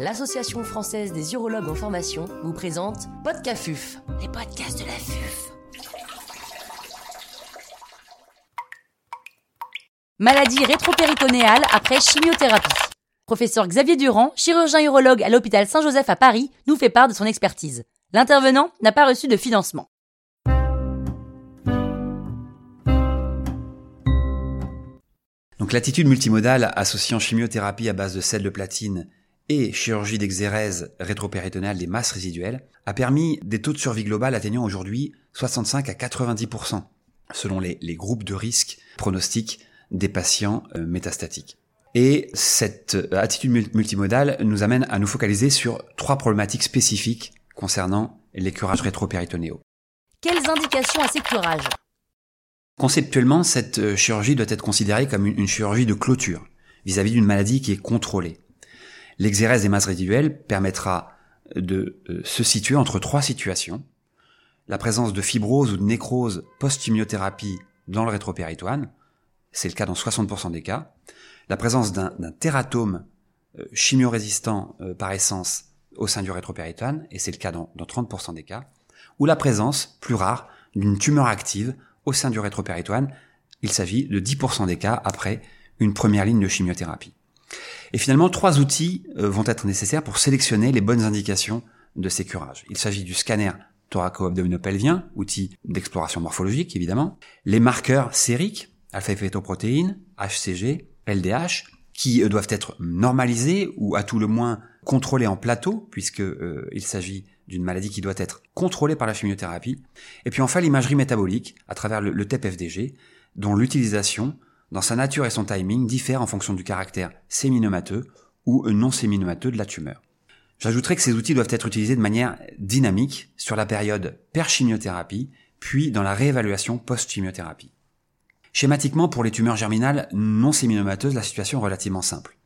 l'Association française des urologues en formation, vous présente Podcafuf, les podcasts de la FUF. Maladie rétropéritonéale après chimiothérapie. Professeur Xavier Durand, chirurgien urologue à l'hôpital Saint-Joseph à Paris, nous fait part de son expertise. L'intervenant n'a pas reçu de financement. Donc l'attitude multimodale associant chimiothérapie à base de sel de platine et chirurgie d'exérèse rétropéritonéale des masses résiduelles a permis des taux de survie globale atteignant aujourd'hui 65 à 90% selon les, les groupes de risque pronostiques des patients euh, métastatiques. Et cette euh, attitude multimodale nous amène à nous focaliser sur trois problématiques spécifiques concernant les curages rétropéritonéaux. Quelles indications à ces curages? Conceptuellement, cette euh, chirurgie doit être considérée comme une chirurgie de clôture vis-à-vis d'une maladie qui est contrôlée. L'exérèse des masses résiduelles permettra de euh, se situer entre trois situations. La présence de fibrose ou de nécrose post-chimiothérapie dans le rétropéritoine, c'est le cas dans 60% des cas. La présence d'un tératome euh, chimiorésistant par essence au sein du rétropéritoine, et c'est le cas dans, dans 30% des cas. Ou la présence, plus rare, d'une tumeur active au sein du rétropéritoine. Il s'agit de 10% des cas après une première ligne de chimiothérapie. Et finalement, trois outils euh, vont être nécessaires pour sélectionner les bonnes indications de ces curages. Il s'agit du scanner thoraco-abdominopelvien, outil d'exploration morphologique évidemment, les marqueurs sériques, alpha-fetoprotéines, HCG, LDH, qui euh, doivent être normalisés ou à tout le moins contrôlés en plateau, puisque euh, il s'agit d'une maladie qui doit être contrôlée par la chimiothérapie. Et puis enfin l'imagerie métabolique à travers le, le TEP-FDG, dont l'utilisation, dans sa nature et son timing, diffère en fonction du caractère séminomateux ou non séminomateux de la tumeur. J'ajouterai que ces outils doivent être utilisés de manière dynamique sur la période per-chimiothérapie, puis dans la réévaluation post-chimiothérapie. Schématiquement, pour les tumeurs germinales non séminomateuses, la situation est relativement simple.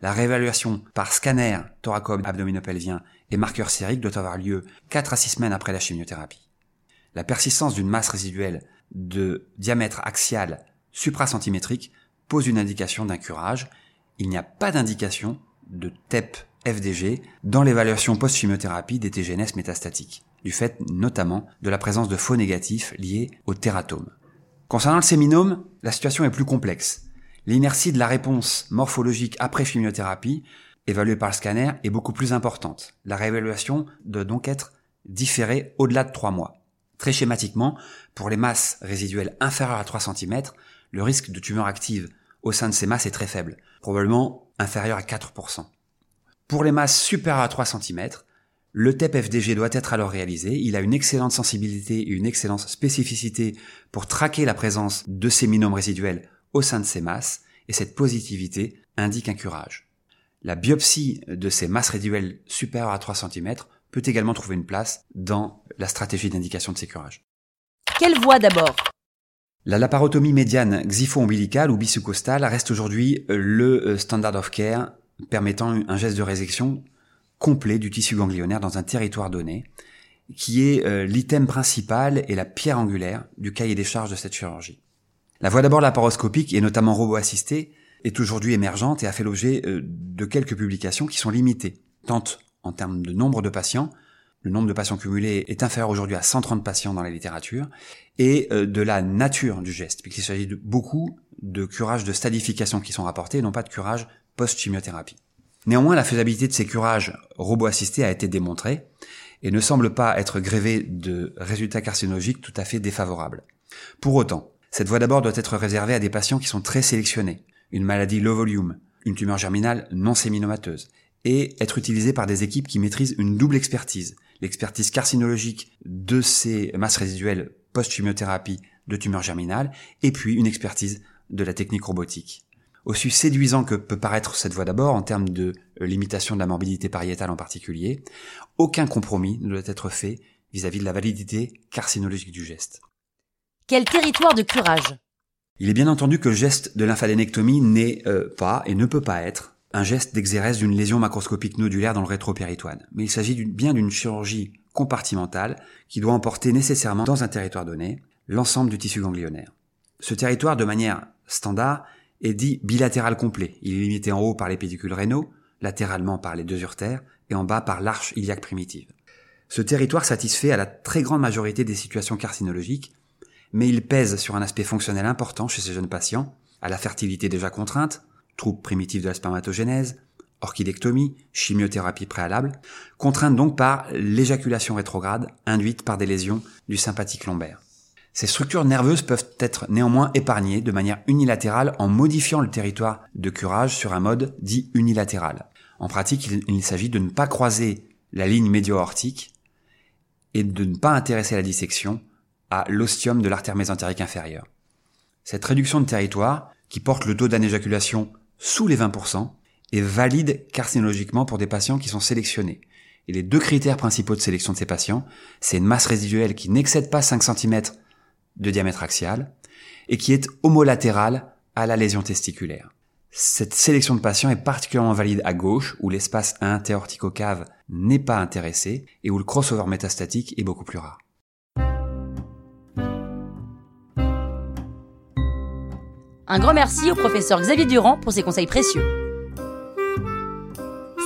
La réévaluation par scanner thoraco-abdominopelvien et marqueur sérique doit avoir lieu 4 à 6 semaines après la chimiothérapie. La persistance d'une masse résiduelle de diamètre axial supracentimétrique pose une indication d'un curage. Il n'y a pas d'indication de TEP FDG dans l'évaluation post-chimiothérapie des TGNS métastatiques, du fait notamment de la présence de faux négatifs liés au tératome. Concernant le séminome, la situation est plus complexe. L'inertie de la réponse morphologique après chimiothérapie, évaluée par le scanner, est beaucoup plus importante. La réévaluation doit donc être différée au-delà de 3 mois. Très schématiquement, pour les masses résiduelles inférieures à 3 cm, le risque de tumeur active au sein de ces masses est très faible, probablement inférieur à 4%. Pour les masses supérieures à 3 cm, le TEP-FDG doit être alors réalisé. Il a une excellente sensibilité et une excellente spécificité pour traquer la présence de ces minomes résiduels au sein de ces masses, et cette positivité indique un curage. La biopsie de ces masses résiduelles supérieures à 3 cm peut également trouver une place dans la stratégie d'indication de ces curages. Quelle voie d'abord? La laparotomie médiane xypho-ombilicale ou bisoucostale reste aujourd'hui le euh, standard of care permettant un geste de résection complet du tissu ganglionnaire dans un territoire donné, qui est euh, l'item principal et la pierre angulaire du cahier des charges de cette chirurgie. La voie d'abord laparoscopique et notamment robot-assistée est aujourd'hui émergente et a fait l'objet euh, de quelques publications qui sont limitées, tant en termes de nombre de patients, le nombre de patients cumulés est inférieur aujourd'hui à 130 patients dans la littérature, et euh, de la nature du geste, puisqu'il s'agit de beaucoup de curages de stadification qui sont rapportés, et non pas de curage post-chimiothérapie. Néanmoins, la faisabilité de ces curages robot-assistés a été démontrée, et ne semble pas être grévée de résultats carcinologiques tout à fait défavorables. Pour autant, cette voie d'abord doit être réservée à des patients qui sont très sélectionnés, une maladie low volume, une tumeur germinale non séminomateuse, et être utilisée par des équipes qui maîtrisent une double expertise, l'expertise carcinologique de ces masses résiduelles post-chimiothérapie de tumeurs germinales, et puis une expertise de la technique robotique. Aussi séduisant que peut paraître cette voie d'abord en termes de euh, limitation de la morbidité pariétale en particulier, aucun compromis ne doit être fait vis-à-vis de la validité carcinologique du geste. Quel territoire de curage? Il est bien entendu que le geste de lymphadénectomie n'est euh, pas et ne peut pas être un geste d'exérèse d'une lésion macroscopique nodulaire dans le rétropéritoine, mais il s'agit bien d'une chirurgie compartimentale qui doit emporter nécessairement dans un territoire donné l'ensemble du tissu ganglionnaire. Ce territoire, de manière standard, est dit bilatéral complet. Il est limité en haut par les pédicules rénaux, latéralement par les deux urtères et en bas par l'arche iliaque primitive. Ce territoire satisfait à la très grande majorité des situations carcinologiques, mais il pèse sur un aspect fonctionnel important chez ces jeunes patients, à la fertilité déjà contrainte, troubles primitifs de la spermatogénèse, orchidectomie, chimiothérapie préalable, contrainte donc par l'éjaculation rétrograde induite par des lésions du sympathique lombaire. Ces structures nerveuses peuvent être néanmoins épargnées de manière unilatérale en modifiant le territoire de curage sur un mode dit unilatéral. En pratique, il, s'agit de ne pas croiser la ligne médio-aortique et de ne pas intéresser la dissection à l'ostium de l'artère mésentérique inférieure. Cette réduction de territoire, qui porte le taux d'anéjaculation sous les 20%, est valide carcinologiquement pour des patients qui sont sélectionnés. Et les deux critères principaux de sélection de ces patients, c'est une masse résiduelle qui n'excède pas 5 cm de diamètre axial et qui est homolatérale à la lésion testiculaire. Cette sélection de patients est particulièrement valide à gauche, où l'espace interorticocave n'est pas intéressé et où le crossover métastatique est beaucoup plus rare. Un grand merci au professeur Xavier Durand pour ses conseils précieux.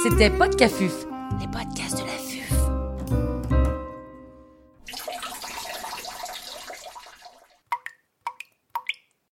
C'était Podcafuf, les podcasts